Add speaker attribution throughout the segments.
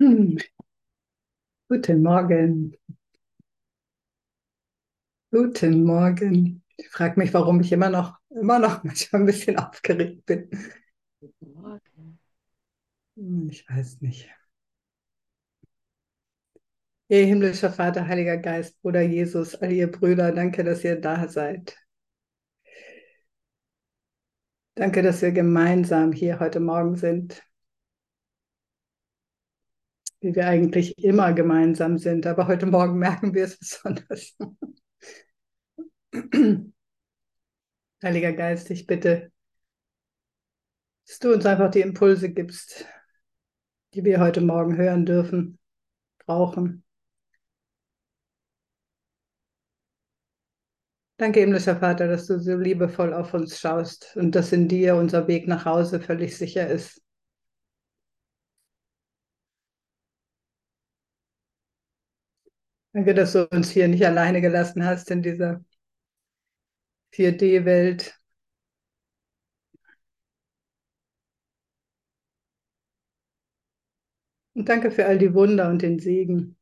Speaker 1: Hm. Guten Morgen. Guten Morgen. Ich frage mich, warum ich immer noch, immer noch manchmal ein bisschen aufgeregt bin.
Speaker 2: Guten Morgen.
Speaker 1: Hm, Ich weiß nicht. Ihr himmlischer Vater, Heiliger Geist, Bruder Jesus, all ihr Brüder, danke, dass ihr da seid. Danke, dass wir gemeinsam hier heute Morgen sind. Wie wir eigentlich immer gemeinsam sind, aber heute Morgen merken wir es besonders. Heiliger Geist, ich bitte, dass du uns einfach die Impulse gibst, die wir heute Morgen hören dürfen, brauchen. Danke, himmlischer Vater, dass du so liebevoll auf uns schaust und dass in dir unser Weg nach Hause völlig sicher ist. Danke, dass du uns hier nicht alleine gelassen hast in dieser 4D-Welt. Und danke für all die Wunder und den Segen,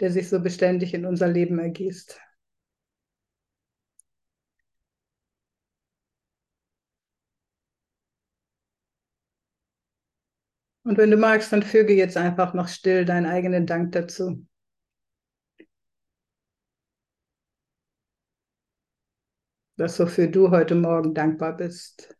Speaker 1: der sich so beständig in unser Leben ergießt. Und wenn du magst, dann füge jetzt einfach noch still deinen eigenen Dank dazu. Das, wofür du heute Morgen dankbar bist.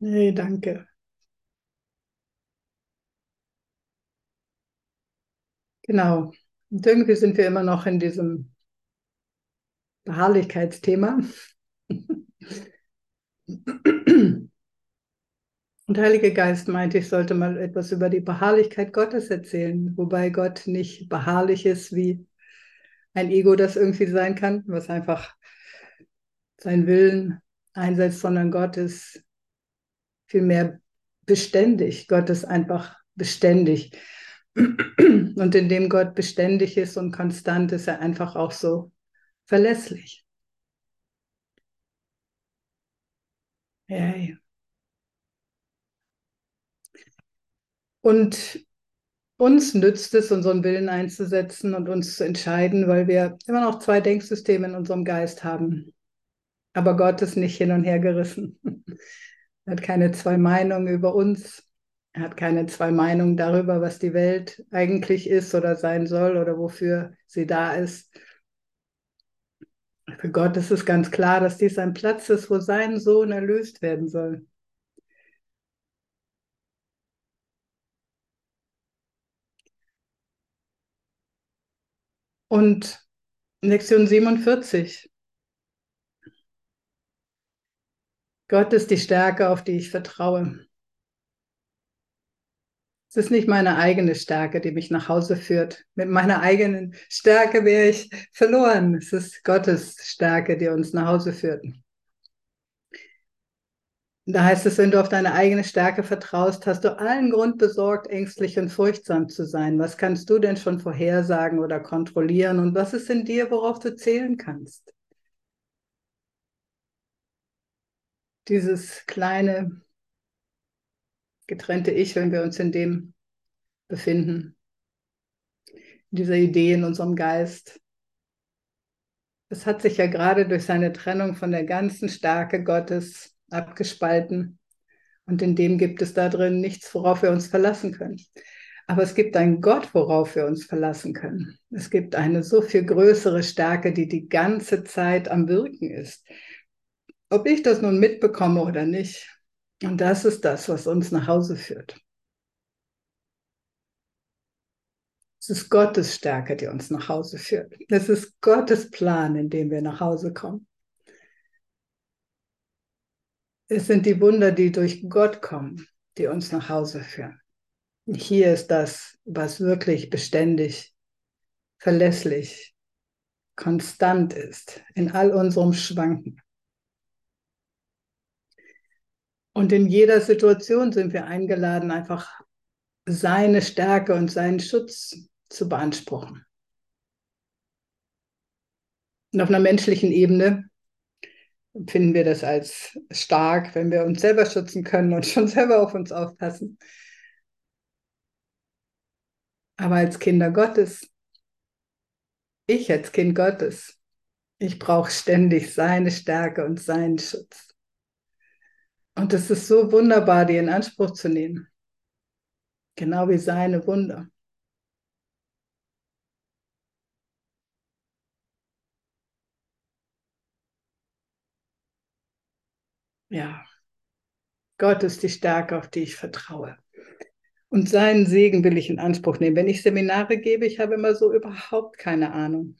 Speaker 1: Nee, danke. Genau. Und irgendwie sind wir immer noch in diesem Beharrlichkeitsthema. Und der Heilige Geist meinte, ich sollte mal etwas über die Beharrlichkeit Gottes erzählen, wobei Gott nicht beharrlich ist, wie ein Ego das irgendwie sein kann, was einfach seinen Willen einsetzt, sondern Gott ist vielmehr beständig. Gott ist einfach beständig. Und indem Gott beständig ist und konstant, ist er einfach auch so verlässlich. Yay. Und uns nützt es, unseren Willen einzusetzen und uns zu entscheiden, weil wir immer noch zwei Denksysteme in unserem Geist haben. Aber Gott ist nicht hin und her gerissen. Er hat keine zwei Meinungen über uns. Er hat keine zwei Meinungen darüber, was die Welt eigentlich ist oder sein soll oder wofür sie da ist. Für Gott ist es ganz klar, dass dies ein Platz ist, wo sein Sohn erlöst werden soll. Und Lektion 47. Gott ist die Stärke, auf die ich vertraue. Es ist nicht meine eigene Stärke, die mich nach Hause führt. Mit meiner eigenen Stärke wäre ich verloren. Es ist Gottes Stärke, die uns nach Hause führt. Da heißt es, wenn du auf deine eigene Stärke vertraust, hast du allen Grund besorgt, ängstlich und furchtsam zu sein. Was kannst du denn schon vorhersagen oder kontrollieren? Und was ist in dir, worauf du zählen kannst? Dieses kleine, getrennte Ich, wenn wir uns in dem befinden, in dieser Idee in unserem Geist. Es hat sich ja gerade durch seine Trennung von der ganzen Stärke Gottes abgespalten. Und in dem gibt es da drin nichts, worauf wir uns verlassen können. Aber es gibt einen Gott, worauf wir uns verlassen können. Es gibt eine so viel größere Stärke, die die ganze Zeit am Wirken ist. Ob ich das nun mitbekomme oder nicht. Und das ist das, was uns nach Hause führt. Es ist Gottes Stärke, die uns nach Hause führt. Es ist Gottes Plan, in dem wir nach Hause kommen. Es sind die Wunder, die durch Gott kommen, die uns nach Hause führen. Hier ist das, was wirklich beständig, verlässlich, konstant ist in all unserem Schwanken. Und in jeder Situation sind wir eingeladen, einfach seine Stärke und seinen Schutz zu beanspruchen. Und auf einer menschlichen Ebene finden wir das als stark, wenn wir uns selber schützen können und schon selber auf uns aufpassen. Aber als Kinder Gottes, ich als Kind Gottes, ich brauche ständig seine Stärke und seinen Schutz. Und es ist so wunderbar, die in Anspruch zu nehmen. Genau wie seine Wunder. Ja, Gott ist die Stärke, auf die ich vertraue. Und seinen Segen will ich in Anspruch nehmen. Wenn ich Seminare gebe, ich habe immer so überhaupt keine Ahnung.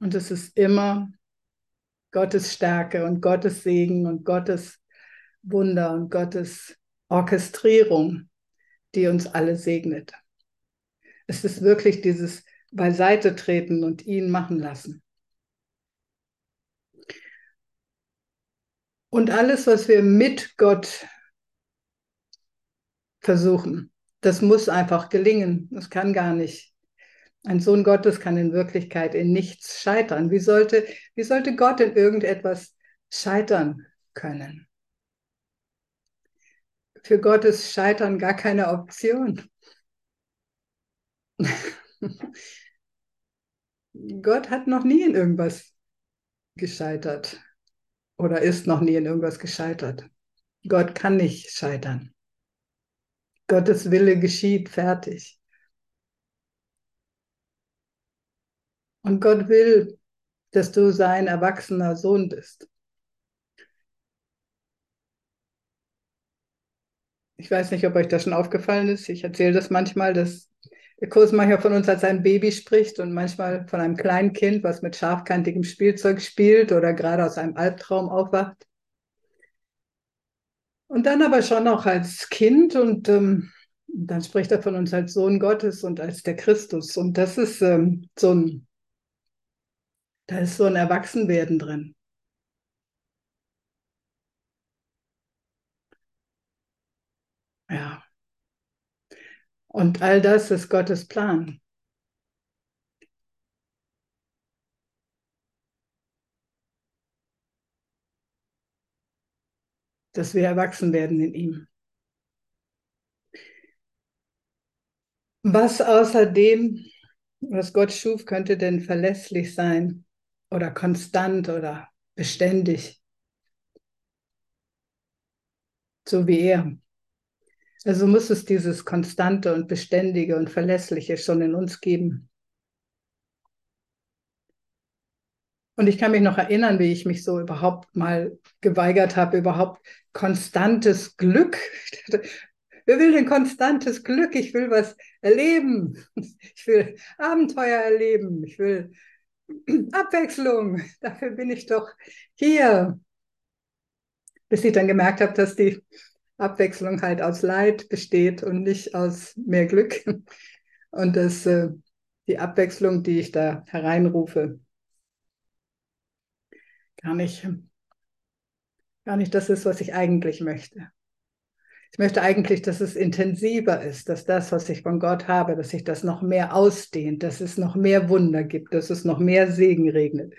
Speaker 1: Und es ist immer Gottes Stärke und Gottes Segen und Gottes Wunder und Gottes Orchestrierung, die uns alle segnet. Es ist wirklich dieses Beiseite treten und ihn machen lassen. Und alles, was wir mit Gott versuchen. Das muss einfach gelingen. Das kann gar nicht. Ein Sohn Gottes kann in Wirklichkeit in nichts scheitern. Wie sollte, wie sollte Gott in irgendetwas scheitern können? Für Gott ist Scheitern gar keine Option. Gott hat noch nie in irgendwas gescheitert oder ist noch nie in irgendwas gescheitert. Gott kann nicht scheitern. Gottes Wille geschieht, fertig. Und Gott will, dass du sein erwachsener Sohn bist. Ich weiß nicht, ob euch das schon aufgefallen ist. Ich erzähle das manchmal, dass der Kurs manchmal von uns als ein Baby spricht und manchmal von einem kleinen Kind, was mit scharfkantigem Spielzeug spielt oder gerade aus einem Albtraum aufwacht. Und dann aber schon auch als Kind und ähm, dann spricht er von uns als Sohn Gottes und als der Christus. Und das ist ähm, so ein, da ist so ein Erwachsenwerden drin. Ja. Und all das ist Gottes Plan. dass wir erwachsen werden in ihm. Was außerdem, was Gott schuf, könnte denn verlässlich sein oder konstant oder beständig? So wie er. Also muss es dieses Konstante und Beständige und Verlässliche schon in uns geben. Und ich kann mich noch erinnern, wie ich mich so überhaupt mal geweigert habe, überhaupt konstantes Glück. Wer will denn konstantes Glück? Ich will was erleben. Ich will Abenteuer erleben. Ich will Abwechslung. Dafür bin ich doch hier. Bis ich dann gemerkt habe, dass die Abwechslung halt aus Leid besteht und nicht aus mehr Glück. Und dass äh, die Abwechslung, die ich da hereinrufe, gar nicht, gar nicht das ist, was ich eigentlich möchte. Ich möchte eigentlich, dass es intensiver ist, dass das, was ich von Gott habe, dass sich das noch mehr ausdehnt, dass es noch mehr Wunder gibt, dass es noch mehr Segen regnet.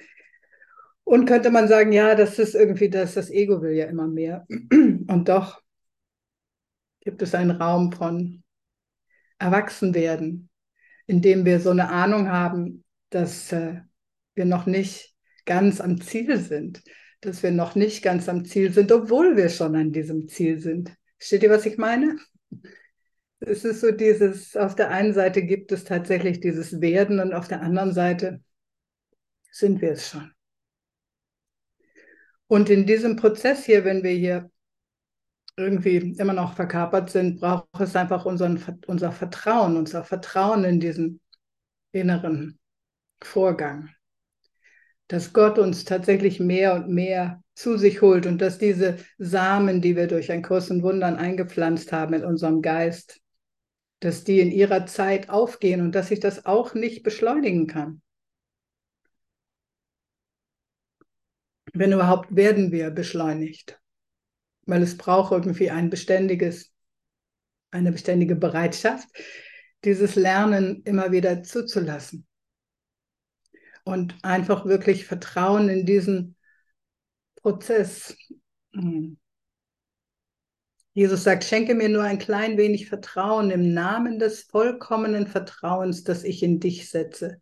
Speaker 1: Und könnte man sagen, ja, das ist irgendwie das, das Ego will ja immer mehr. Und doch gibt es einen Raum von Erwachsenwerden, in dem wir so eine Ahnung haben, dass äh, wir noch nicht ganz am Ziel sind, dass wir noch nicht ganz am Ziel sind, obwohl wir schon an diesem Ziel sind. Versteht ihr, was ich meine? Es ist so dieses, auf der einen Seite gibt es tatsächlich dieses Werden und auf der anderen Seite sind wir es schon. Und in diesem Prozess hier, wenn wir hier irgendwie immer noch verkörpert sind, braucht es einfach unseren, unser Vertrauen, unser Vertrauen in diesen inneren Vorgang. Dass Gott uns tatsächlich mehr und mehr zu sich holt und dass diese Samen, die wir durch ein Kurs in Wundern eingepflanzt haben in unserem Geist, dass die in ihrer Zeit aufgehen und dass ich das auch nicht beschleunigen kann. Wenn überhaupt werden wir beschleunigt, weil es braucht irgendwie ein beständiges, eine beständige Bereitschaft, dieses Lernen immer wieder zuzulassen und einfach wirklich Vertrauen in diesen Prozess. Hm. Jesus sagt, schenke mir nur ein klein wenig Vertrauen im Namen des vollkommenen Vertrauens, das ich in dich setze.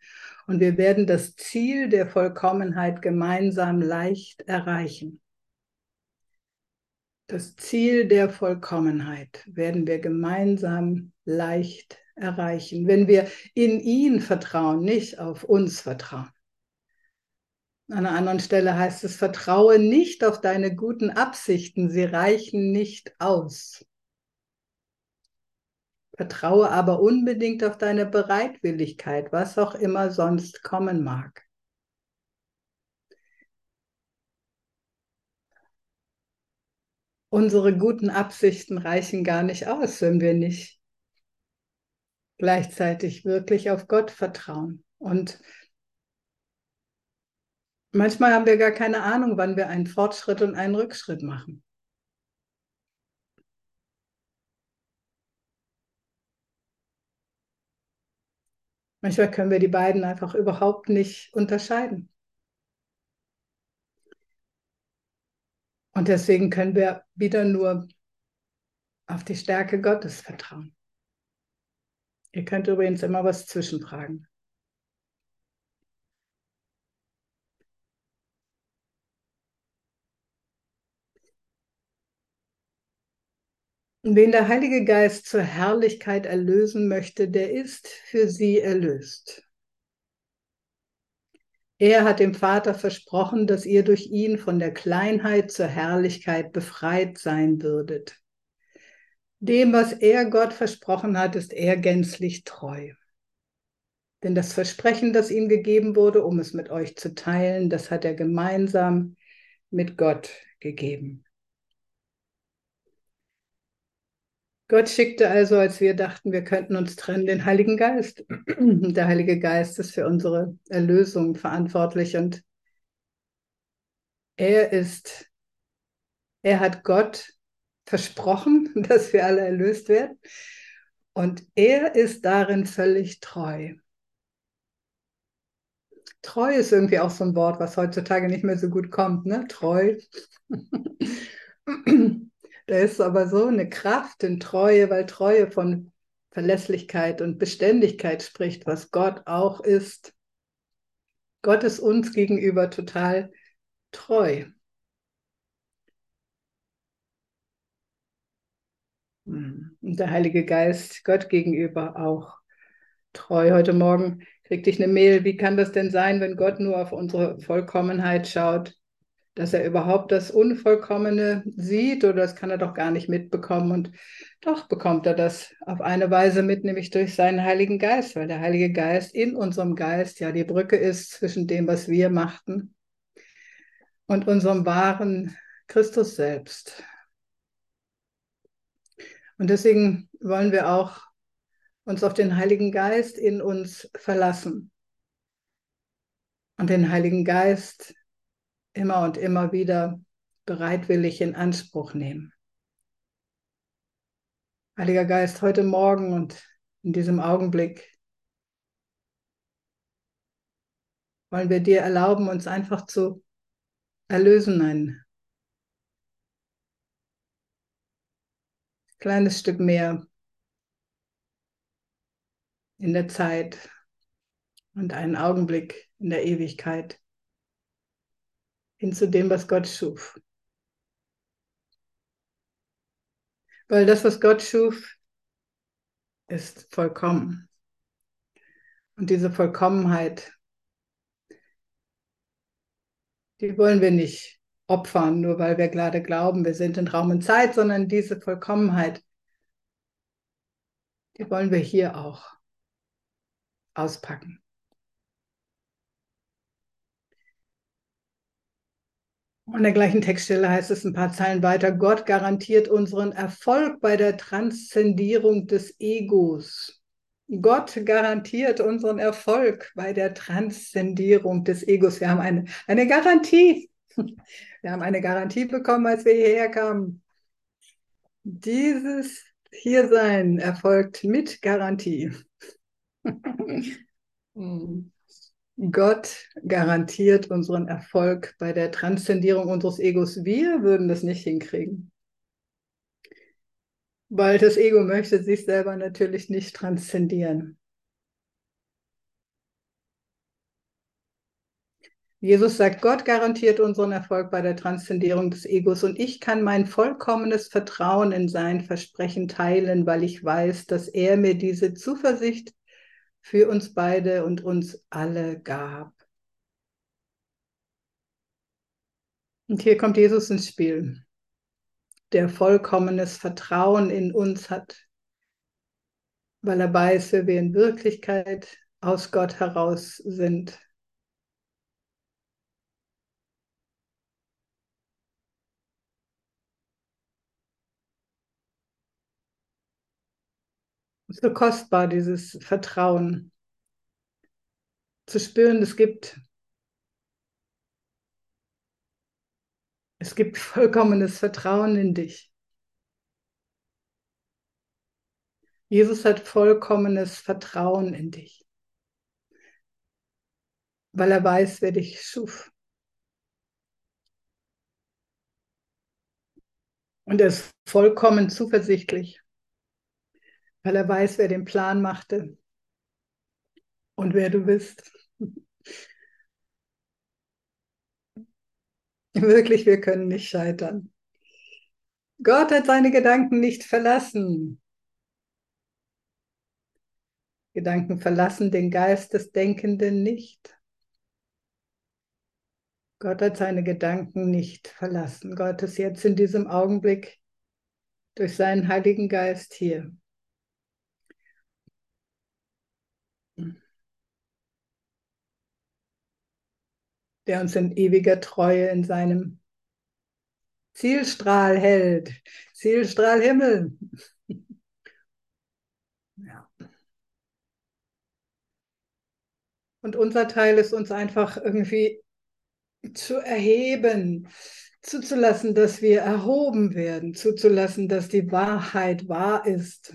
Speaker 1: Und wir werden das Ziel der Vollkommenheit gemeinsam leicht erreichen. Das Ziel der Vollkommenheit werden wir gemeinsam leicht erreichen, wenn wir in ihn vertrauen, nicht auf uns vertrauen. An einer anderen Stelle heißt es, vertraue nicht auf deine guten Absichten, sie reichen nicht aus. Vertraue aber unbedingt auf deine Bereitwilligkeit, was auch immer sonst kommen mag. Unsere guten Absichten reichen gar nicht aus, wenn wir nicht gleichzeitig wirklich auf Gott vertrauen. Und Manchmal haben wir gar keine Ahnung, wann wir einen Fortschritt und einen Rückschritt machen. Manchmal können wir die beiden einfach überhaupt nicht unterscheiden. Und deswegen können wir wieder nur auf die Stärke Gottes vertrauen. Ihr könnt übrigens immer was zwischenfragen. Wen der Heilige Geist zur Herrlichkeit erlösen möchte, der ist für sie erlöst. Er hat dem Vater versprochen, dass ihr durch ihn von der Kleinheit zur Herrlichkeit befreit sein würdet. Dem, was er Gott versprochen hat, ist er gänzlich treu. Denn das Versprechen, das ihm gegeben wurde, um es mit euch zu teilen, das hat er gemeinsam mit Gott gegeben. Gott schickte also, als wir dachten, wir könnten uns trennen, den Heiligen Geist. Der Heilige Geist ist für unsere Erlösung verantwortlich und er ist, er hat Gott versprochen, dass wir alle erlöst werden. Und er ist darin völlig treu. Treu ist irgendwie auch so ein Wort, was heutzutage nicht mehr so gut kommt, ne? Treu. Da ist aber so eine Kraft in Treue, weil Treue von Verlässlichkeit und Beständigkeit spricht, was Gott auch ist. Gott ist uns gegenüber total treu. Hm. Und der Heilige Geist Gott gegenüber auch treu. Heute Morgen kriegte ich eine Mail, wie kann das denn sein, wenn Gott nur auf unsere Vollkommenheit schaut? Dass er überhaupt das Unvollkommene sieht oder das kann er doch gar nicht mitbekommen. Und doch bekommt er das auf eine Weise mit, nämlich durch seinen Heiligen Geist, weil der Heilige Geist in unserem Geist ja die Brücke ist zwischen dem, was wir machten und unserem wahren Christus selbst. Und deswegen wollen wir auch uns auf den Heiligen Geist in uns verlassen und den Heiligen Geist immer und immer wieder bereitwillig in Anspruch nehmen. Heiliger Geist, heute Morgen und in diesem Augenblick wollen wir dir erlauben, uns einfach zu erlösen, ein kleines Stück mehr in der Zeit und einen Augenblick in der Ewigkeit hin zu dem, was Gott schuf. Weil das, was Gott schuf, ist vollkommen. Und diese Vollkommenheit, die wollen wir nicht opfern, nur weil wir gerade glauben, wir sind in Raum und Zeit, sondern diese Vollkommenheit, die wollen wir hier auch auspacken. An der gleichen Textstelle heißt es ein paar Zeilen weiter, Gott garantiert unseren Erfolg bei der Transzendierung des Egos. Gott garantiert unseren Erfolg bei der Transzendierung des Egos. Wir haben eine, eine Garantie. Wir haben eine Garantie bekommen, als wir hierher kamen. Dieses Hiersein erfolgt mit Garantie. Hm. Gott garantiert unseren Erfolg bei der Transzendierung unseres Egos. Wir würden das nicht hinkriegen. Weil das Ego möchte sich selber natürlich nicht transzendieren. Jesus sagt, Gott garantiert unseren Erfolg bei der Transzendierung des Egos und ich kann mein vollkommenes Vertrauen in sein Versprechen teilen, weil ich weiß, dass er mir diese Zuversicht für uns beide und uns alle gab. Und hier kommt Jesus ins Spiel, der vollkommenes Vertrauen in uns hat, weil er weiß, wer wir in Wirklichkeit aus Gott heraus sind. So kostbar, dieses Vertrauen. Zu spüren, es gibt, es gibt vollkommenes Vertrauen in dich. Jesus hat vollkommenes Vertrauen in dich, weil er weiß, wer dich schuf. Und er ist vollkommen zuversichtlich weil er weiß, wer den Plan machte und wer du bist. Wirklich, wir können nicht scheitern. Gott hat seine Gedanken nicht verlassen. Gedanken verlassen den Geist des Denkenden nicht. Gott hat seine Gedanken nicht verlassen. Gott ist jetzt in diesem Augenblick durch seinen Heiligen Geist hier. Der uns in ewiger Treue in seinem Zielstrahl hält. Zielstrahl Himmel. ja. Und unser Teil ist uns einfach irgendwie zu erheben, zuzulassen, dass wir erhoben werden, zuzulassen, dass die Wahrheit wahr ist.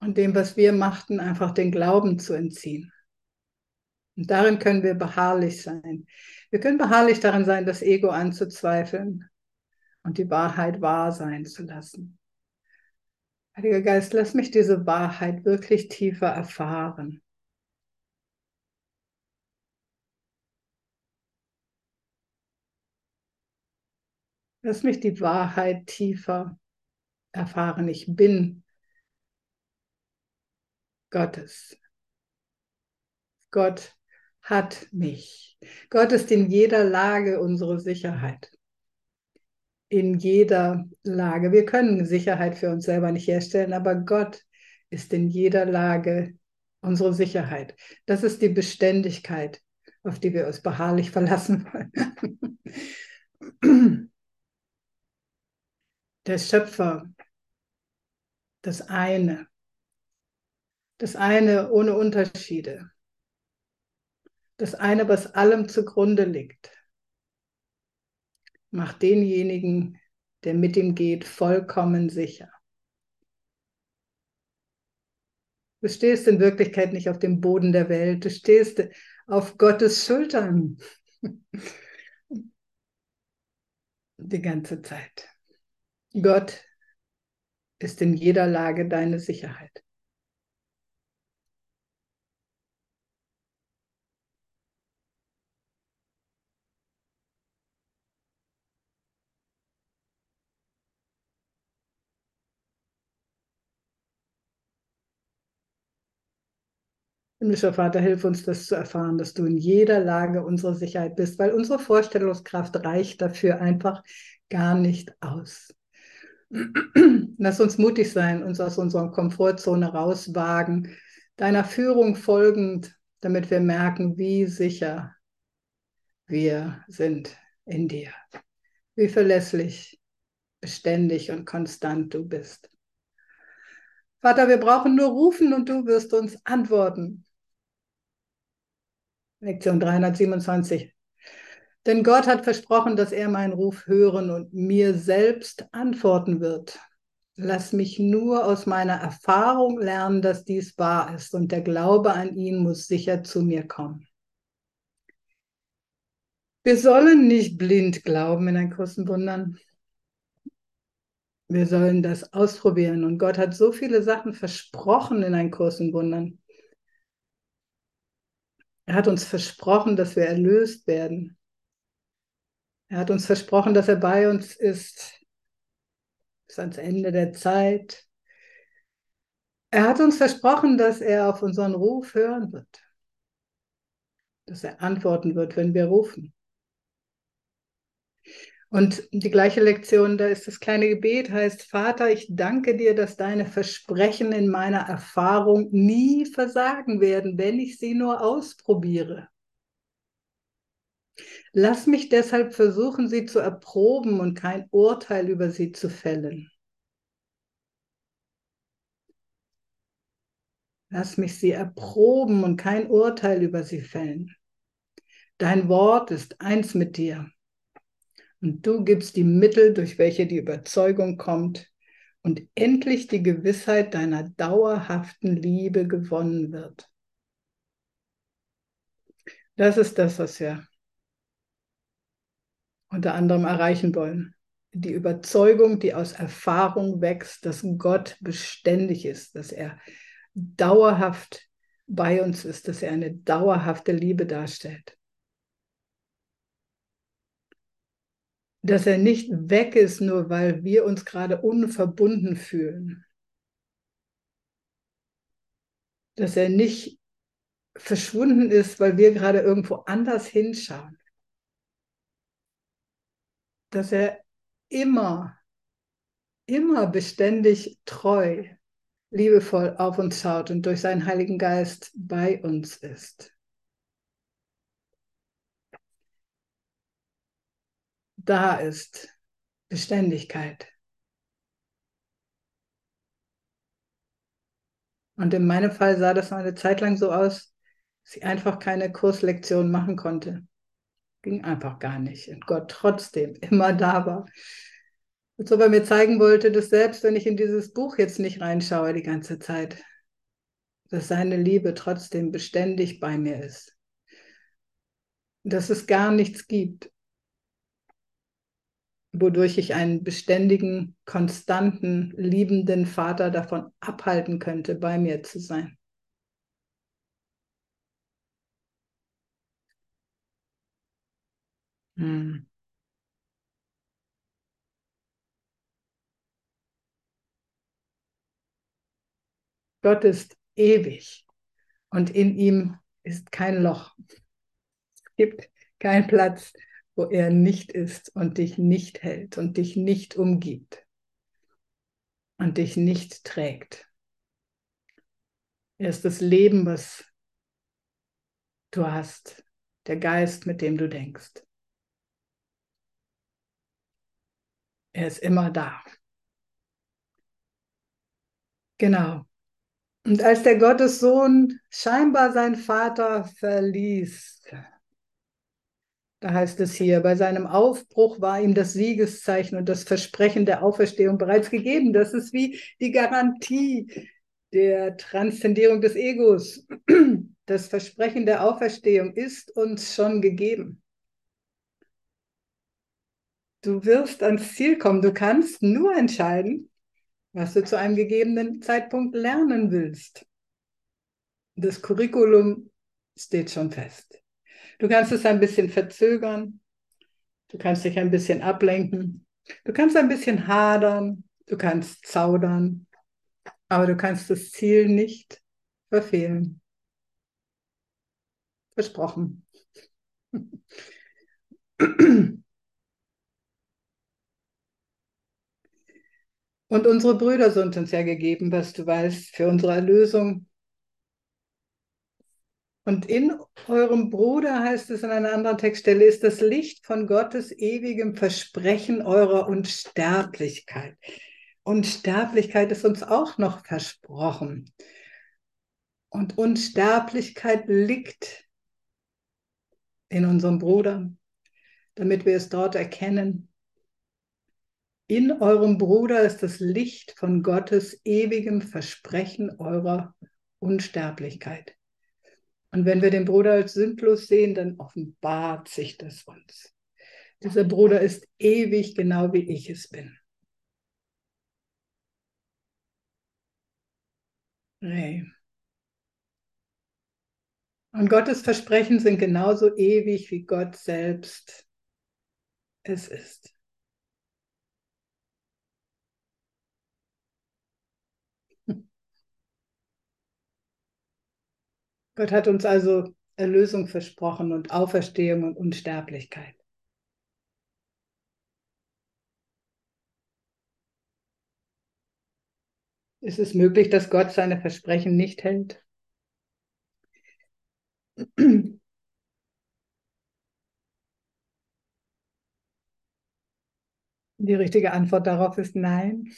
Speaker 1: Und dem, was wir machten, einfach den Glauben zu entziehen. Und darin können wir beharrlich sein. Wir können beharrlich darin sein, das Ego anzuzweifeln und die Wahrheit wahr sein zu lassen. Heiliger Geist, lass mich diese Wahrheit wirklich tiefer erfahren. Lass mich die Wahrheit tiefer erfahren. Ich bin Gottes. Gott hat mich. Gott ist in jeder Lage unsere Sicherheit. In jeder Lage. Wir können Sicherheit für uns selber nicht herstellen, aber Gott ist in jeder Lage unsere Sicherheit. Das ist die Beständigkeit, auf die wir uns beharrlich verlassen wollen. Der Schöpfer, das eine, das eine ohne Unterschiede das eine, was allem zugrunde liegt, macht denjenigen, der mit ihm geht, vollkommen sicher. Du stehst in Wirklichkeit nicht auf dem Boden der Welt, du stehst auf Gottes Schultern. Die ganze Zeit. Gott ist in jeder Lage deine Sicherheit. Himmlischer Vater, hilf uns, das zu erfahren, dass du in jeder Lage unsere Sicherheit bist, weil unsere Vorstellungskraft reicht dafür einfach gar nicht aus. Lass uns mutig sein, uns aus unserer Komfortzone rauswagen, deiner Führung folgend, damit wir merken, wie sicher wir sind in dir, wie verlässlich, beständig und konstant du bist. Vater, wir brauchen nur rufen und du wirst uns antworten. Lektion 327. Denn Gott hat versprochen, dass er meinen Ruf hören und mir selbst antworten wird. Lass mich nur aus meiner Erfahrung lernen, dass dies wahr ist und der Glaube an ihn muss sicher zu mir kommen. Wir sollen nicht blind glauben in ein großen Wundern. Wir sollen das ausprobieren. Und Gott hat so viele Sachen versprochen in ein großen Wundern. Er hat uns versprochen, dass wir erlöst werden. Er hat uns versprochen, dass er bei uns ist bis ans Ende der Zeit. Er hat uns versprochen, dass er auf unseren Ruf hören wird, dass er antworten wird, wenn wir rufen. Und die gleiche Lektion, da ist das kleine Gebet, heißt, Vater, ich danke dir, dass deine Versprechen in meiner Erfahrung nie versagen werden, wenn ich sie nur ausprobiere. Lass mich deshalb versuchen, sie zu erproben und kein Urteil über sie zu fällen. Lass mich sie erproben und kein Urteil über sie fällen. Dein Wort ist eins mit dir. Und du gibst die Mittel, durch welche die Überzeugung kommt und endlich die Gewissheit deiner dauerhaften Liebe gewonnen wird. Das ist das, was wir unter anderem erreichen wollen. Die Überzeugung, die aus Erfahrung wächst, dass Gott beständig ist, dass er dauerhaft bei uns ist, dass er eine dauerhafte Liebe darstellt. Dass er nicht weg ist, nur weil wir uns gerade unverbunden fühlen. Dass er nicht verschwunden ist, weil wir gerade irgendwo anders hinschauen dass er immer, immer beständig treu, liebevoll auf uns schaut und durch seinen Heiligen Geist bei uns ist. Da ist Beständigkeit. Und in meinem Fall sah das eine Zeit lang so aus, dass ich einfach keine Kurslektion machen konnte. Ging einfach gar nicht. Und Gott trotzdem immer da war. Als ob er mir zeigen wollte, dass selbst wenn ich in dieses Buch jetzt nicht reinschaue die ganze Zeit, dass seine Liebe trotzdem beständig bei mir ist. Dass es gar nichts gibt, wodurch ich einen beständigen, konstanten, liebenden Vater davon abhalten könnte, bei mir zu sein. Hm. Gott ist ewig und in ihm ist kein Loch. Es gibt keinen Platz, wo er nicht ist und dich nicht hält und dich nicht umgibt und dich nicht trägt. Er ist das Leben, was du hast, der Geist, mit dem du denkst. Er ist immer da. Genau. Und als der Gottessohn scheinbar seinen Vater verließ, heißt es hier, bei seinem Aufbruch war ihm das Siegeszeichen und das Versprechen der Auferstehung bereits gegeben. Das ist wie die Garantie der Transzendierung des Egos. Das Versprechen der Auferstehung ist uns schon gegeben. Du wirst ans Ziel kommen. Du kannst nur entscheiden, was du zu einem gegebenen Zeitpunkt lernen willst. Das Curriculum steht schon fest. Du kannst es ein bisschen verzögern. Du kannst dich ein bisschen ablenken. Du kannst ein bisschen hadern. Du kannst zaudern. Aber du kannst das Ziel nicht verfehlen. Versprochen. Und unsere Brüder sind uns ja gegeben, was du weißt, für unsere Erlösung. Und in eurem Bruder heißt es in einer anderen Textstelle, ist das Licht von Gottes ewigem Versprechen eurer Unsterblichkeit. Unsterblichkeit ist uns auch noch versprochen. Und Unsterblichkeit liegt in unserem Bruder, damit wir es dort erkennen. In eurem Bruder ist das Licht von Gottes ewigem Versprechen eurer Unsterblichkeit. Und wenn wir den Bruder als sündlos sehen, dann offenbart sich das uns. Dieser Bruder ist ewig, genau wie ich es bin. Nee. Und Gottes Versprechen sind genauso ewig, wie Gott selbst es ist. Gott hat uns also Erlösung versprochen und Auferstehung und Unsterblichkeit. Ist es möglich, dass Gott seine Versprechen nicht hält? Die richtige Antwort darauf ist nein.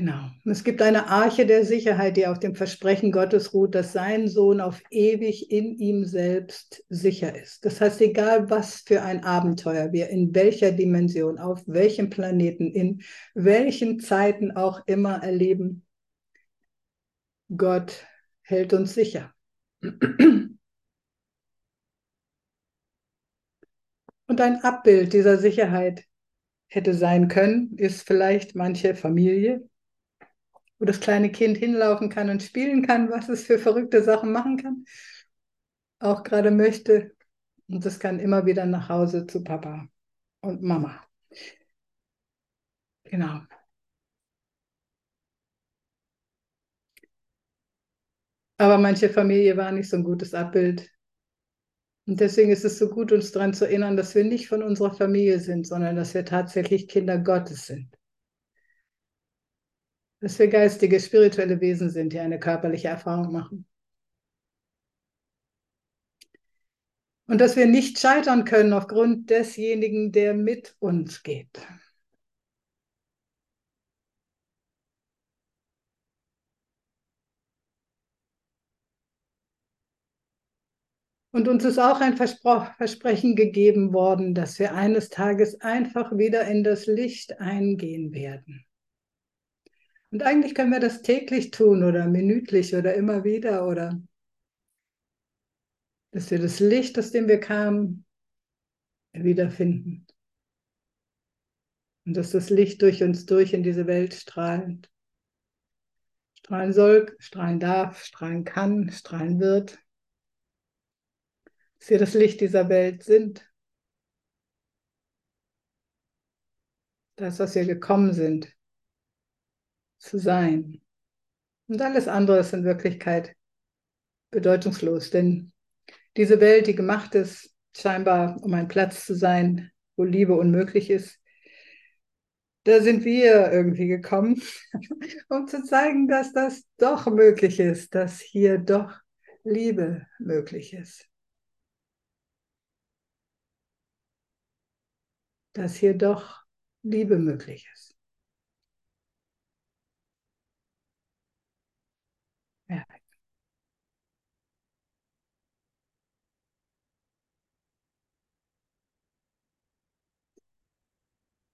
Speaker 1: Genau. Es gibt eine Arche der Sicherheit, die auf dem Versprechen Gottes ruht, dass sein Sohn auf ewig in ihm selbst sicher ist. Das heißt, egal was für ein Abenteuer wir in welcher Dimension, auf welchem Planeten, in welchen Zeiten auch immer erleben, Gott hält uns sicher. Und ein Abbild dieser Sicherheit hätte sein können, ist vielleicht manche Familie, wo das kleine Kind hinlaufen kann und spielen kann, was es für verrückte Sachen machen kann, auch gerade möchte. Und das kann immer wieder nach Hause zu Papa und Mama. Genau. Aber manche Familie war nicht so ein gutes Abbild. Und deswegen ist es so gut, uns daran zu erinnern, dass wir nicht von unserer Familie sind, sondern dass wir tatsächlich Kinder Gottes sind dass wir geistige, spirituelle Wesen sind, die eine körperliche Erfahrung machen. Und dass wir nicht scheitern können aufgrund desjenigen, der mit uns geht. Und uns ist auch ein Versprechen gegeben worden, dass wir eines Tages einfach wieder in das Licht eingehen werden. Und eigentlich können wir das täglich tun oder minütlich oder immer wieder oder dass wir das Licht, aus dem wir kamen, wiederfinden. Und dass das Licht durch uns durch in diese Welt strahlt. Strahlen soll, strahlen darf, strahlen kann, strahlen wird. Dass wir das Licht dieser Welt sind. Das, was wir gekommen sind zu sein. Und alles andere ist in Wirklichkeit bedeutungslos, denn diese Welt, die gemacht ist, scheinbar um ein Platz zu sein, wo Liebe unmöglich ist, da sind wir irgendwie gekommen, um zu zeigen, dass das doch möglich ist, dass hier doch Liebe möglich ist. Dass hier doch Liebe möglich ist.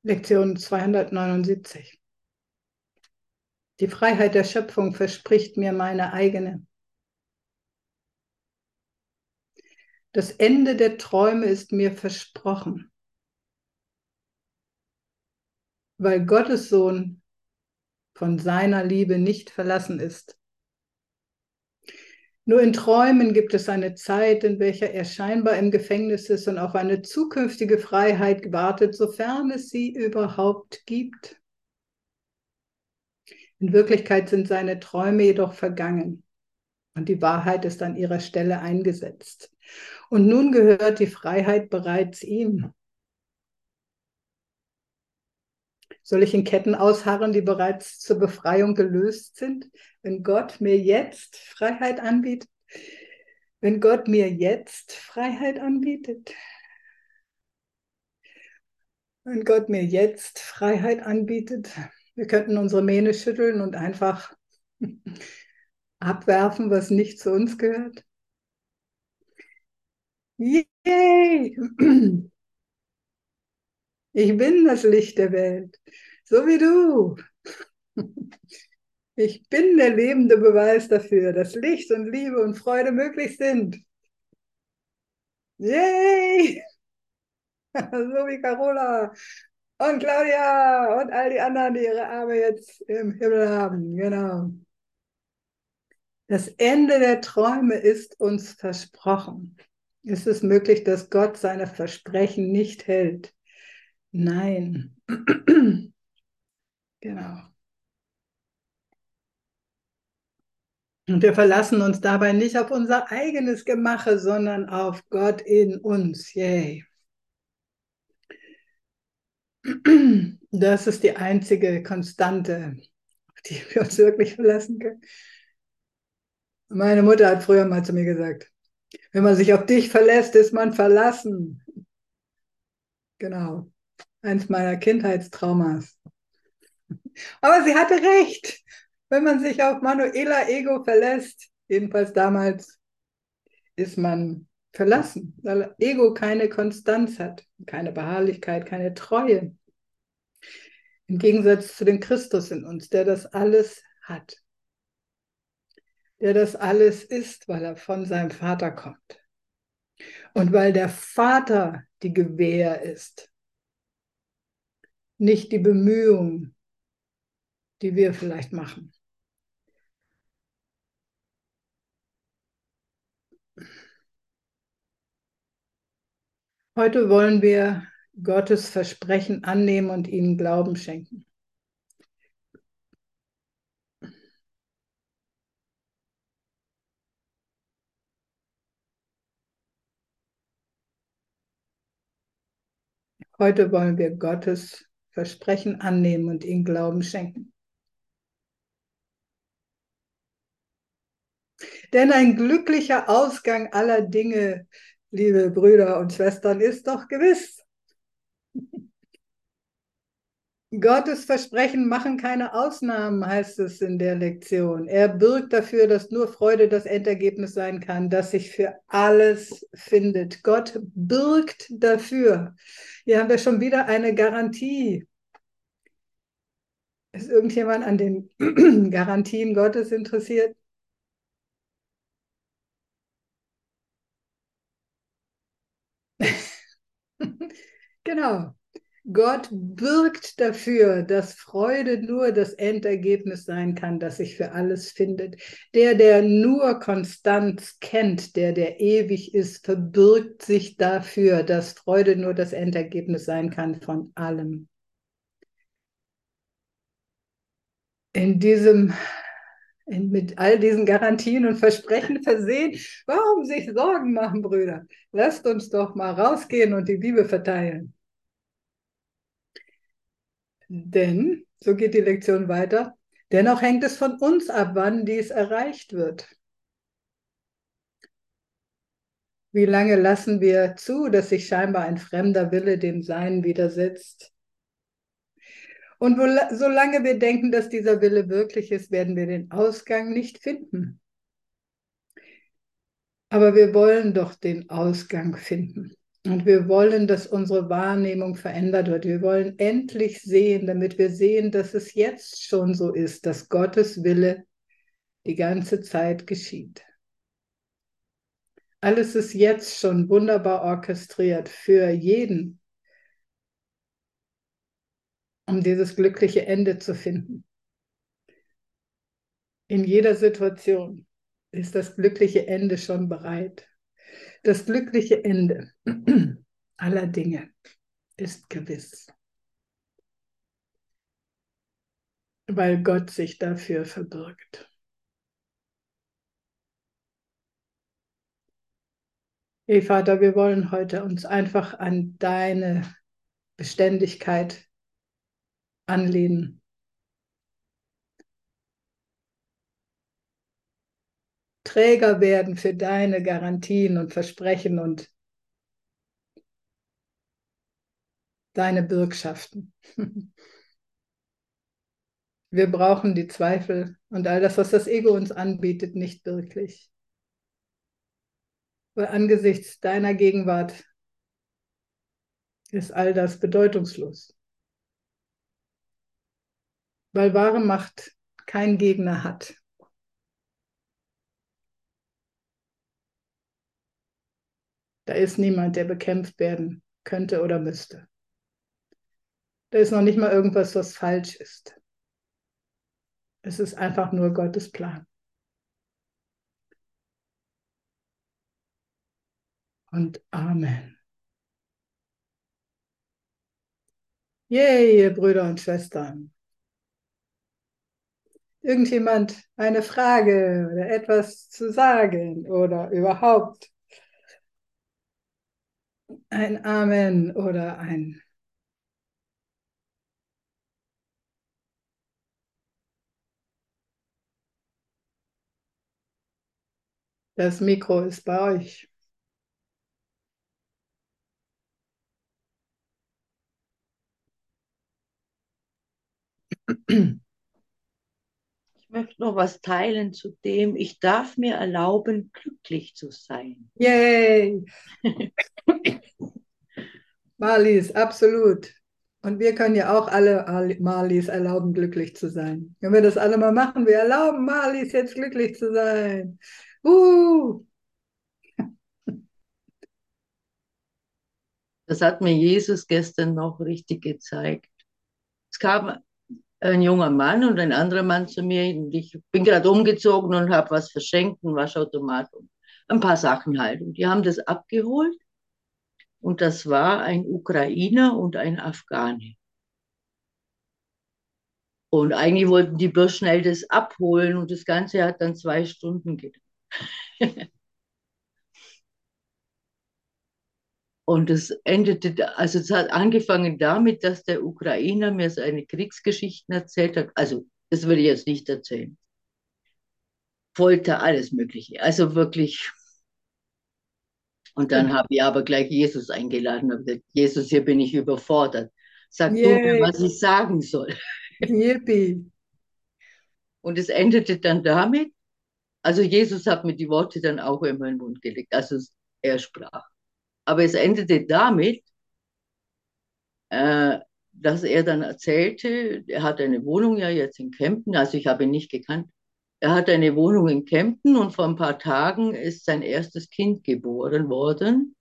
Speaker 1: Lektion 279. Die Freiheit der Schöpfung verspricht mir meine eigene. Das Ende der Träume ist mir versprochen, weil Gottes Sohn von seiner Liebe nicht verlassen ist. Nur in Träumen gibt es eine Zeit, in welcher er scheinbar im Gefängnis ist und auf eine zukünftige Freiheit wartet, sofern es sie überhaupt gibt. In Wirklichkeit sind seine Träume jedoch vergangen und die Wahrheit ist an ihrer Stelle eingesetzt. Und nun gehört die Freiheit bereits ihm. Soll ich in Ketten ausharren, die bereits zur Befreiung gelöst sind, wenn Gott mir jetzt Freiheit anbietet? Wenn Gott mir jetzt Freiheit anbietet? Wenn Gott mir jetzt Freiheit anbietet, wir könnten unsere Mähne schütteln und einfach abwerfen, was nicht zu uns gehört. Yay! Ich bin das Licht der Welt, so wie du. Ich bin der lebende Beweis dafür, dass Licht und Liebe und Freude möglich sind. Yay! So wie Carola und Claudia und all die anderen, die ihre Arme jetzt im Himmel haben. Genau. Das Ende der Träume ist uns versprochen. Ist es möglich, dass Gott seine Versprechen nicht hält? Nein. genau. Und wir verlassen uns dabei nicht auf unser eigenes Gemache, sondern auf Gott in uns. Yay. Das ist die einzige Konstante, auf die wir uns wirklich verlassen können. Meine Mutter hat früher mal zu mir gesagt, wenn man sich auf dich verlässt, ist man verlassen. Genau, eins meiner Kindheitstraumas. Aber sie hatte recht. Wenn man sich auf Manuela Ego verlässt, jedenfalls damals, ist man verlassen, weil Ego keine Konstanz hat, keine Beharrlichkeit, keine Treue. Im Gegensatz zu dem Christus in uns, der das alles hat, der das alles ist, weil er von seinem Vater kommt. Und weil der Vater die Gewähr ist, nicht die Bemühungen, die wir vielleicht machen. Heute wollen wir Gottes Versprechen annehmen und ihnen Glauben schenken. Heute wollen wir Gottes Versprechen annehmen und ihnen Glauben schenken. Denn ein glücklicher Ausgang aller Dinge liebe Brüder und Schwestern, ist doch gewiss. Gottes Versprechen machen keine Ausnahmen, heißt es in der Lektion. Er bürgt dafür, dass nur Freude das Endergebnis sein kann, das sich für alles findet. Gott bürgt dafür. Hier haben wir schon wieder eine Garantie. Ist irgendjemand an den Garantien Gottes interessiert? genau. Gott bürgt dafür, dass Freude nur das Endergebnis sein kann, das sich für alles findet. Der, der nur Konstanz kennt, der, der ewig ist, verbirgt sich dafür, dass Freude nur das Endergebnis sein kann von allem. In diesem mit all diesen Garantien und Versprechen versehen. Warum sich Sorgen machen, Brüder? Lasst uns doch mal rausgehen und die Liebe verteilen. Denn, so geht die Lektion weiter, dennoch hängt es von uns ab, wann dies erreicht wird. Wie lange lassen wir zu, dass sich scheinbar ein fremder Wille dem Sein widersetzt? Und solange wir denken, dass dieser Wille wirklich ist, werden wir den Ausgang nicht finden. Aber wir wollen doch den Ausgang finden. Und wir wollen, dass unsere Wahrnehmung verändert wird. Wir wollen endlich sehen, damit wir sehen, dass es jetzt schon so ist, dass Gottes Wille die ganze Zeit geschieht. Alles ist jetzt schon wunderbar orchestriert für jeden, um dieses glückliche Ende zu finden. In jeder Situation ist das glückliche Ende schon bereit. Das glückliche Ende aller Dinge ist gewiss. weil Gott sich dafür verbirgt. Hey Vater, wir wollen heute uns einfach an deine Beständigkeit anlehnen. Träger werden für deine Garantien und Versprechen und deine Bürgschaften. Wir brauchen die Zweifel und all das, was das Ego uns anbietet, nicht wirklich. Weil angesichts deiner Gegenwart ist all das bedeutungslos. Weil wahre Macht kein Gegner hat. Da ist niemand, der bekämpft werden könnte oder müsste. Da ist noch nicht mal irgendwas, was falsch ist. Es ist einfach nur Gottes Plan. Und Amen. Yay, ihr Brüder und Schwestern. Irgendjemand eine Frage oder etwas zu sagen oder überhaupt ein Amen oder ein Das Mikro ist bei euch.
Speaker 2: Ich möchte noch was teilen zu dem, ich darf mir erlauben, glücklich zu sein.
Speaker 1: Yay! Marlies, absolut. Und wir können ja auch alle Marlies erlauben, glücklich zu sein. Wenn wir das alle mal machen, wir erlauben Marlies jetzt glücklich zu sein. Uh.
Speaker 2: Das hat mir Jesus gestern noch richtig gezeigt. Es kam ein junger Mann und ein anderer Mann zu mir und ich bin gerade umgezogen und habe was verschenkt, ein Waschautomat und ein paar Sachen halt. Und die haben das abgeholt und das war ein Ukrainer und ein Afghane. Und eigentlich wollten die bloß schnell das abholen und das Ganze hat dann zwei Stunden gedauert. Und es endete, also es hat angefangen damit, dass der Ukrainer mir seine Kriegsgeschichten erzählt hat. Also, das würde ich jetzt nicht erzählen. Folter, alles Mögliche. Also wirklich. Und dann habe ich aber gleich Jesus eingeladen und gesagt, Jesus, hier bin ich überfordert. Sag Yay. du mir, was ich sagen soll. Yippie. Und es endete dann damit, also Jesus hat mir die Worte dann auch in meinen Mund gelegt, also er sprach. Aber es endete damit, äh, dass er dann erzählte, er hat eine Wohnung ja jetzt in Kempten, also ich habe ihn nicht gekannt. Er hat eine Wohnung in Kempten und vor ein paar Tagen ist sein erstes Kind geboren worden.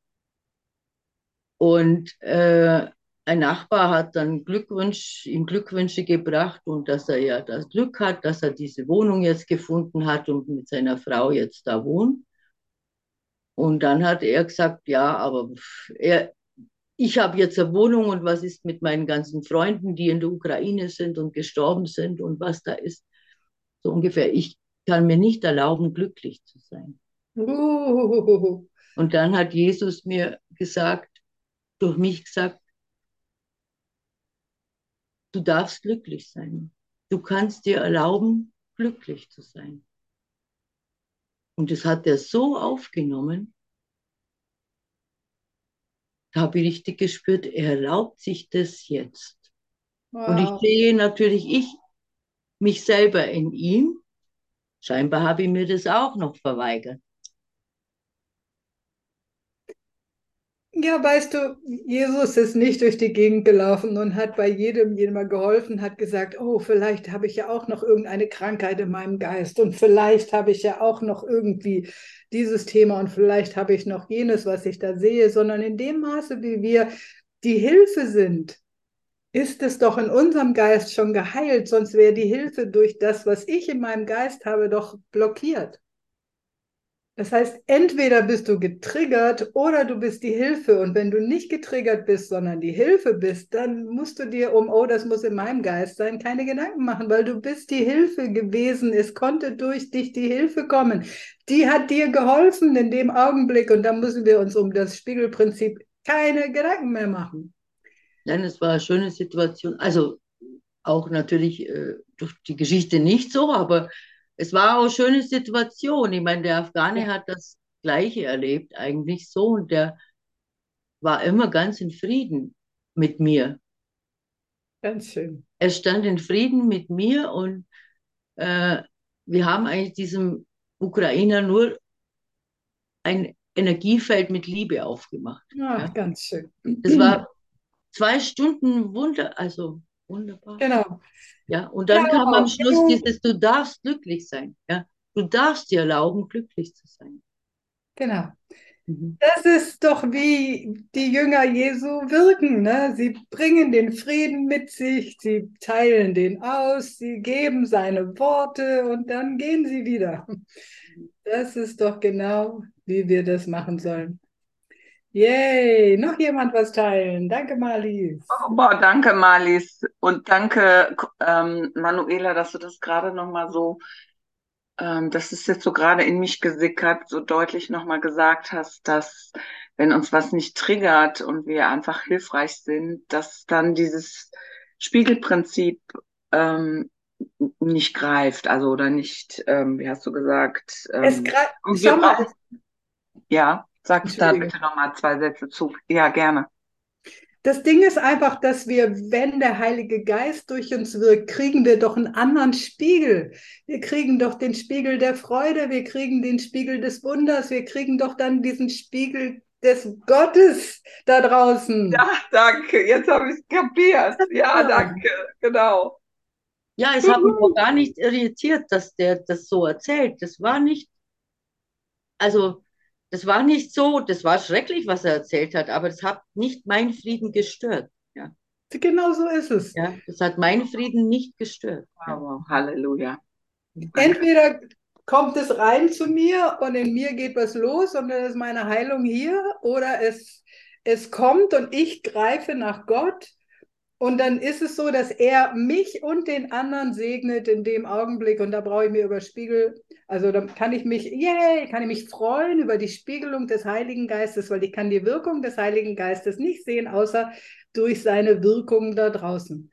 Speaker 2: Und äh, ein Nachbar hat dann Glückwunsch, ihm Glückwünsche gebracht und dass er ja das Glück hat, dass er diese Wohnung jetzt gefunden hat und mit seiner Frau jetzt da wohnt. Und dann hat er gesagt, ja, aber er, ich habe jetzt eine Wohnung und was ist mit meinen ganzen Freunden, die in der Ukraine sind und gestorben sind und was da ist. So ungefähr, ich kann mir nicht erlauben, glücklich zu sein. Uh. Und dann hat Jesus mir gesagt, durch mich gesagt, Du darfst glücklich sein. Du kannst dir erlauben, glücklich zu sein. Und das hat er so aufgenommen, da habe ich richtig gespürt, er erlaubt sich das jetzt. Wow. Und ich sehe natürlich ich, mich selber in ihm. Scheinbar habe ich mir das auch noch verweigert.
Speaker 1: Ja, weißt du, Jesus ist nicht durch die Gegend gelaufen und hat bei jedem jemand geholfen, hat gesagt, oh, vielleicht habe ich ja auch noch irgendeine Krankheit in meinem Geist und vielleicht habe ich ja auch noch irgendwie dieses Thema und vielleicht habe ich noch jenes, was ich da sehe, sondern in dem Maße, wie wir die Hilfe sind, ist es doch in unserem Geist schon geheilt, sonst wäre die Hilfe durch das, was ich in meinem Geist habe, doch blockiert. Das heißt, entweder bist du getriggert oder du bist die Hilfe. Und wenn du nicht getriggert bist, sondern die Hilfe bist, dann musst du dir um, oh, das muss in meinem Geist sein, keine Gedanken machen, weil du bist die Hilfe gewesen. Es konnte durch dich die Hilfe kommen. Die hat dir geholfen in dem Augenblick. Und da müssen wir uns um das Spiegelprinzip keine Gedanken mehr machen.
Speaker 2: Nein, es war eine schöne Situation. Also auch natürlich äh, durch die Geschichte nicht so, aber es war auch eine schöne Situation. Ich meine, der Afghane hat das Gleiche erlebt, eigentlich so, und der war immer ganz in Frieden mit mir.
Speaker 1: Ganz schön.
Speaker 2: Er stand in Frieden mit mir und äh, wir haben eigentlich diesem Ukrainer nur ein Energiefeld mit Liebe aufgemacht.
Speaker 1: Ach, ja. ganz schön.
Speaker 2: Das war zwei Stunden Wunder, also wunderbar.
Speaker 1: Genau.
Speaker 2: Ja, und dann ja, kam am Schluss dieses, du darfst glücklich sein. Ja, du darfst dir erlauben, glücklich zu sein.
Speaker 1: Genau. Mhm. Das ist doch wie die Jünger Jesu wirken. Ne? Sie bringen den Frieden mit sich, sie teilen den aus, sie geben seine Worte und dann gehen sie wieder. Das ist doch genau, wie wir das machen sollen. Yay, noch jemand was teilen? Danke, Marlies.
Speaker 3: Oh, boah, danke, Marlies. Und danke, ähm, Manuela, dass du das gerade nochmal so, ähm, das ist jetzt so gerade in mich gesickert, so deutlich nochmal gesagt hast, dass wenn uns was nicht triggert und wir einfach hilfreich sind, dass dann dieses Spiegelprinzip ähm, nicht greift, also oder nicht, ähm, wie hast du gesagt? Ähm,
Speaker 1: es greift. Schau mal.
Speaker 3: Ja. Sag da bitte nochmal zwei Sätze zu. Ja, gerne.
Speaker 1: Das Ding ist einfach, dass wir, wenn der Heilige Geist durch uns wirkt, kriegen wir doch einen anderen Spiegel. Wir kriegen doch den Spiegel der Freude, wir kriegen den Spiegel des Wunders, wir kriegen doch dann diesen Spiegel des Gottes da draußen.
Speaker 3: Ja, danke. Jetzt habe ich es kapiert. Ja, danke. Genau.
Speaker 2: Ja, es hat mich auch gar nicht irritiert, dass der das so erzählt. Das war nicht, also das war nicht so, das war schrecklich, was er erzählt hat, aber das hat nicht meinen Frieden gestört. Ja.
Speaker 1: Genau so ist es.
Speaker 2: Ja, das hat meinen Frieden nicht gestört.
Speaker 3: Wow, Halleluja.
Speaker 1: Entweder kommt es rein zu mir und in mir geht was los und dann ist meine Heilung hier oder es, es kommt und ich greife nach Gott und dann ist es so, dass er mich und den anderen segnet in dem Augenblick. Und da brauche ich mir über Spiegel, also da kann ich mich, yay, kann ich mich freuen über die Spiegelung des Heiligen Geistes, weil ich kann die Wirkung des Heiligen Geistes nicht sehen, außer durch seine Wirkung da draußen.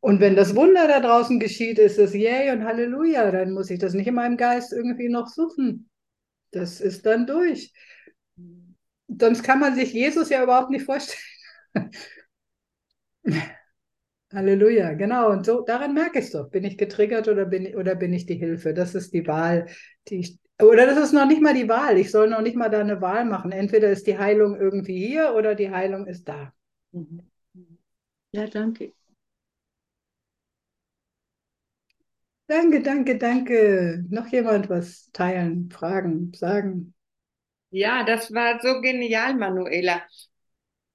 Speaker 1: Und wenn das Wunder da draußen geschieht, ist es yay und Halleluja. Dann muss ich das nicht in meinem Geist irgendwie noch suchen. Das ist dann durch. Sonst kann man sich Jesus ja überhaupt nicht vorstellen. Halleluja, genau. Und so daran merke ich es doch. Bin ich getriggert oder bin, ich, oder bin ich die Hilfe? Das ist die Wahl, die ich. Oder das ist noch nicht mal die Wahl. Ich soll noch nicht mal da eine Wahl machen. Entweder ist die Heilung irgendwie hier oder die Heilung ist da.
Speaker 2: Mhm. Ja, danke.
Speaker 1: Danke, danke, danke. Noch jemand was teilen, fragen, sagen?
Speaker 4: Ja, das war so genial, Manuela.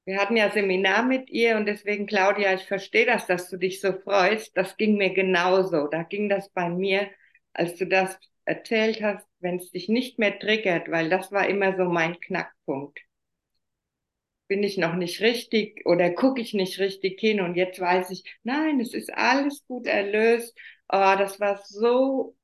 Speaker 4: Wir hatten ja Seminar mit ihr und deswegen, Claudia, ich verstehe das, dass du dich so freust. Das ging mir genauso. Da ging das bei mir, als du das erzählt hast, wenn es dich nicht mehr triggert, weil das war immer so mein Knackpunkt. Bin ich noch nicht richtig oder gucke ich nicht richtig hin und jetzt weiß ich, nein, es ist alles gut erlöst. Oh, das war so,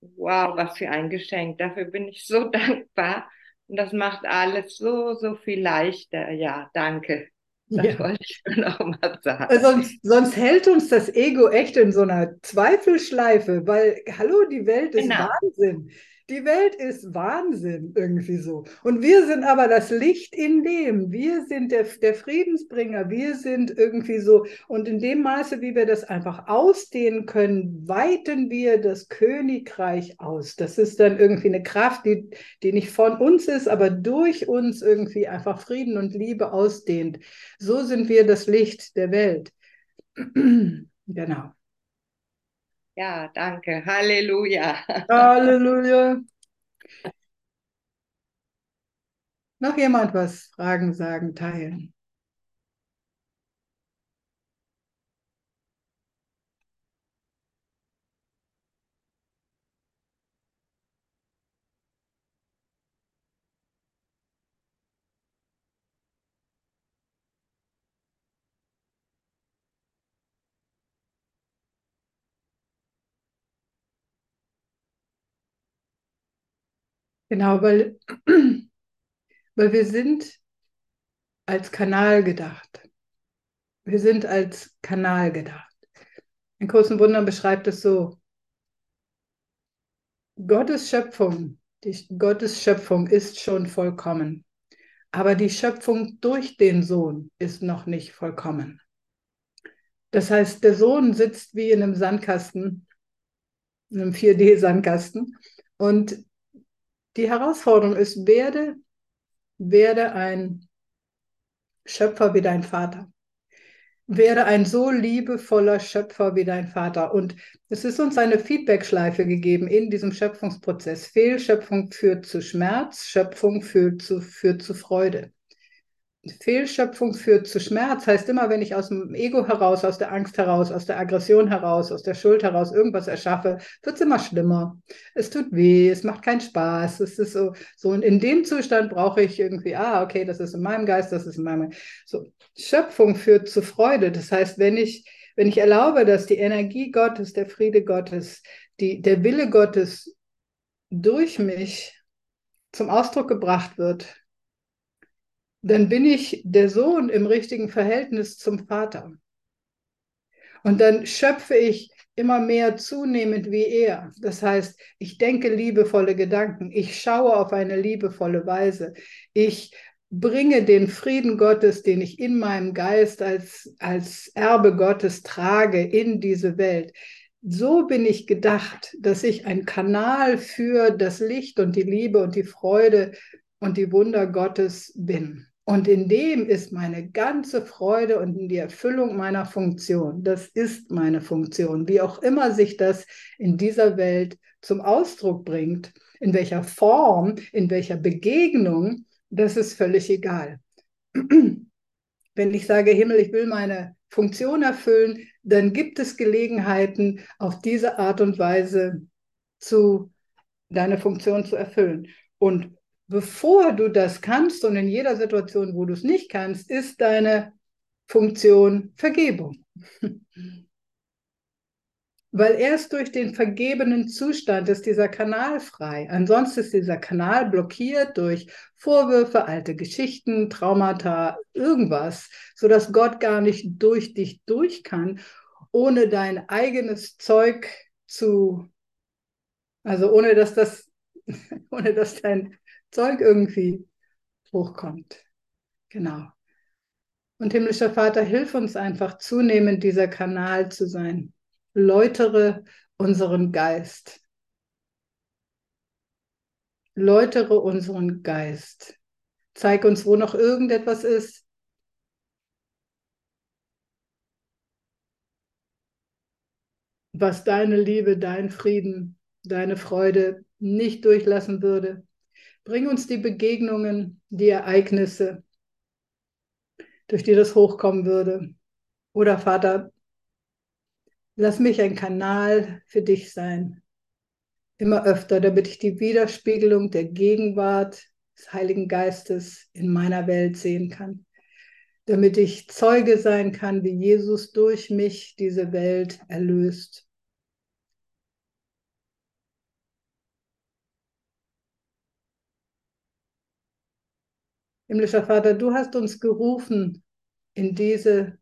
Speaker 4: wow, was für ein Geschenk. Dafür bin ich so dankbar. Und das macht alles so, so viel leichter. Ja, danke. Das ja. wollte ich nur noch mal sagen.
Speaker 1: Sonst, sonst hält uns das Ego echt in so einer Zweifelschleife, weil, hallo, die Welt ist genau. Wahnsinn. Die Welt ist Wahnsinn irgendwie so. Und wir sind aber das Licht in dem. Wir sind der, der Friedensbringer. Wir sind irgendwie so. Und in dem Maße, wie wir das einfach ausdehnen können, weiten wir das Königreich aus. Das ist dann irgendwie eine Kraft, die, die nicht von uns ist, aber durch uns irgendwie einfach Frieden und Liebe ausdehnt. So sind wir das Licht der Welt. genau.
Speaker 4: Ja, danke. Halleluja.
Speaker 1: Halleluja. Noch jemand was fragen, sagen, teilen? Genau, weil, weil wir sind als Kanal gedacht. Wir sind als Kanal gedacht. Ein großen Wunder beschreibt es so. Gottes Schöpfung, die Gottes Schöpfung ist schon vollkommen. Aber die Schöpfung durch den Sohn ist noch nicht vollkommen. Das heißt, der Sohn sitzt wie in einem Sandkasten, in einem 4D-Sandkasten. Und die Herausforderung ist, werde, werde ein Schöpfer wie dein Vater wäre ein so liebevoller Schöpfer wie dein Vater. Und es ist uns eine Feedbackschleife gegeben in diesem Schöpfungsprozess. Fehlschöpfung führt zu Schmerz, Schöpfung führt zu, führt zu Freude. Fehlschöpfung führt zu Schmerz, heißt immer, wenn ich aus dem Ego heraus, aus der Angst heraus, aus der Aggression heraus, aus der Schuld heraus irgendwas erschaffe, wird es immer schlimmer. Es tut weh, es macht keinen Spaß. Es ist so, so, und in dem Zustand brauche ich irgendwie, ah, okay, das ist in meinem Geist, das ist in meinem. So, Schöpfung führt zu Freude. Das heißt, wenn ich, wenn ich erlaube, dass die Energie Gottes, der Friede Gottes, die, der Wille Gottes durch mich zum Ausdruck gebracht wird, dann bin ich der Sohn im richtigen Verhältnis zum Vater. Und dann schöpfe ich immer mehr zunehmend wie er. Das heißt, ich denke liebevolle Gedanken, ich schaue auf eine liebevolle Weise, ich bringe den Frieden Gottes, den ich in meinem Geist als, als Erbe Gottes trage, in diese Welt. So bin ich gedacht, dass ich ein Kanal für das Licht und die Liebe und die Freude und die Wunder Gottes bin. Und in dem ist meine ganze Freude und die Erfüllung meiner Funktion. Das ist meine Funktion, wie auch immer sich das in dieser Welt zum Ausdruck bringt, in welcher Form, in welcher Begegnung, das ist völlig egal. Wenn ich sage, Himmel, ich will meine Funktion erfüllen, dann gibt es Gelegenheiten, auf diese Art und Weise zu deine Funktion zu erfüllen. Und bevor du das kannst und in jeder Situation, wo du es nicht kannst, ist deine Funktion Vergebung. Weil erst durch den vergebenen Zustand ist dieser Kanal frei. Ansonsten ist dieser Kanal blockiert durch Vorwürfe, alte Geschichten, Traumata, irgendwas, sodass Gott gar nicht durch dich durch kann, ohne dein eigenes Zeug zu, also ohne dass das, ohne dass dein Zeug irgendwie hochkommt. Genau. Und himmlischer Vater, hilf uns einfach zunehmend dieser Kanal zu sein. Läutere unseren Geist. Läutere unseren Geist. Zeig uns, wo noch irgendetwas ist. was deine Liebe, dein Frieden, deine Freude nicht durchlassen würde. Bring uns die Begegnungen, die Ereignisse, durch die das hochkommen würde. Oder Vater, lass mich ein Kanal für dich sein. Immer öfter, damit ich die Widerspiegelung der Gegenwart des Heiligen Geistes in meiner Welt sehen kann. Damit ich Zeuge sein kann, wie Jesus durch mich diese Welt erlöst. Himmlischer Vater, du hast uns gerufen in diese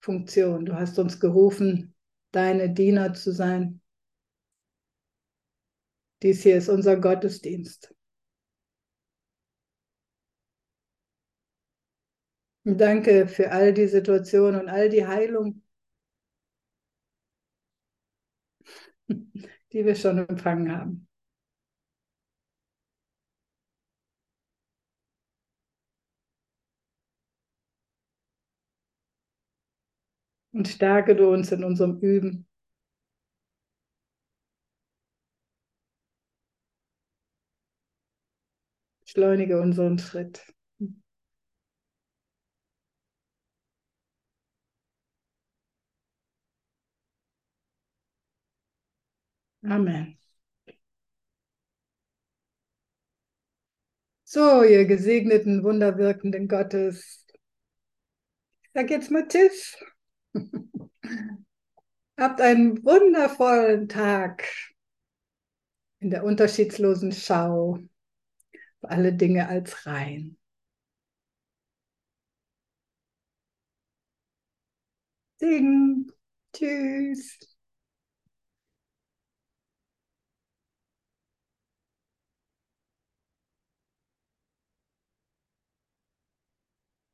Speaker 1: Funktion. Du hast uns gerufen, deine Diener zu sein. Dies hier ist unser Gottesdienst. Danke für all die Situationen und all die Heilung, die wir schon empfangen haben. Und stärke du uns in unserem Üben. Beschleunige unseren Schritt. Amen. So, ihr gesegneten, wunderwirkenden Gottes. Sage jetzt mal Tisch. Habt einen wundervollen Tag in der unterschiedslosen Schau für alle Dinge als rein. Ding. Tschüss.